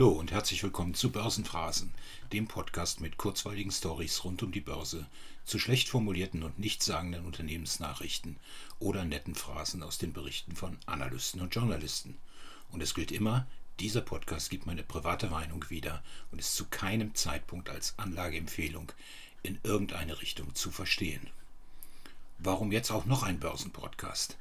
Hallo und herzlich willkommen zu Börsenphrasen, dem Podcast mit kurzweiligen Stories rund um die Börse, zu schlecht formulierten und nichtssagenden Unternehmensnachrichten oder netten Phrasen aus den Berichten von Analysten und Journalisten. Und es gilt immer, dieser Podcast gibt meine private Meinung wieder und ist zu keinem Zeitpunkt als Anlageempfehlung in irgendeine Richtung zu verstehen. Warum jetzt auch noch ein Börsenpodcast?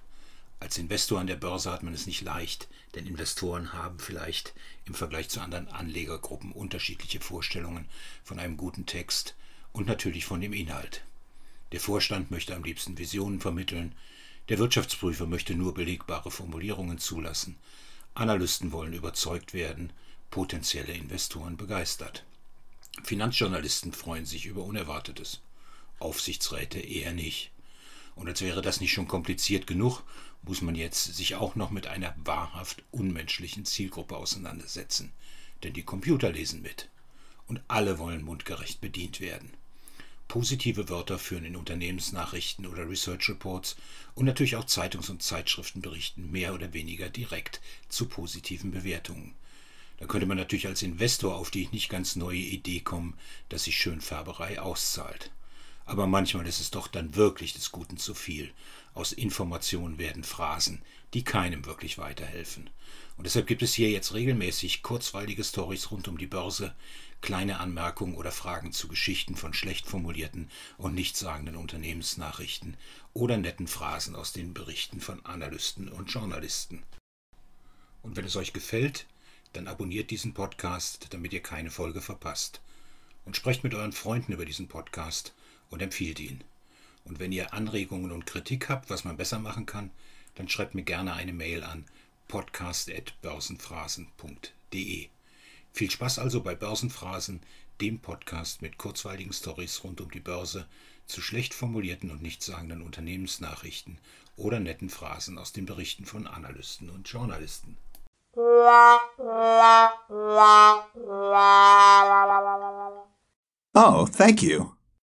Als Investor an der Börse hat man es nicht leicht, denn Investoren haben vielleicht im Vergleich zu anderen Anlegergruppen unterschiedliche Vorstellungen von einem guten Text und natürlich von dem Inhalt. Der Vorstand möchte am liebsten Visionen vermitteln, der Wirtschaftsprüfer möchte nur belegbare Formulierungen zulassen, Analysten wollen überzeugt werden, potenzielle Investoren begeistert. Finanzjournalisten freuen sich über Unerwartetes, Aufsichtsräte eher nicht. Und als wäre das nicht schon kompliziert genug, muss man jetzt sich auch noch mit einer wahrhaft unmenschlichen Zielgruppe auseinandersetzen. Denn die Computer lesen mit. Und alle wollen mundgerecht bedient werden. Positive Wörter führen in Unternehmensnachrichten oder Research Reports und natürlich auch Zeitungs- und Zeitschriftenberichten mehr oder weniger direkt zu positiven Bewertungen. Da könnte man natürlich als Investor auf die nicht ganz neue Idee kommen, dass sich Schönfärberei auszahlt. Aber manchmal ist es doch dann wirklich des Guten zu viel. Aus Informationen werden Phrasen, die keinem wirklich weiterhelfen. Und deshalb gibt es hier jetzt regelmäßig kurzweilige Stories rund um die Börse, kleine Anmerkungen oder Fragen zu Geschichten von schlecht formulierten und nichtssagenden Unternehmensnachrichten oder netten Phrasen aus den Berichten von Analysten und Journalisten. Und wenn es euch gefällt, dann abonniert diesen Podcast, damit ihr keine Folge verpasst. Und sprecht mit euren Freunden über diesen Podcast und empfiehlt ihn. Und wenn ihr Anregungen und Kritik habt, was man besser machen kann, dann schreibt mir gerne eine Mail an podcast.börsenphrasen.de. Viel Spaß also bei Börsenphrasen, dem Podcast mit kurzweiligen Stories rund um die Börse, zu schlecht formulierten und nichtssagenden Unternehmensnachrichten oder netten Phrasen aus den Berichten von Analysten und Journalisten. Oh, thank you.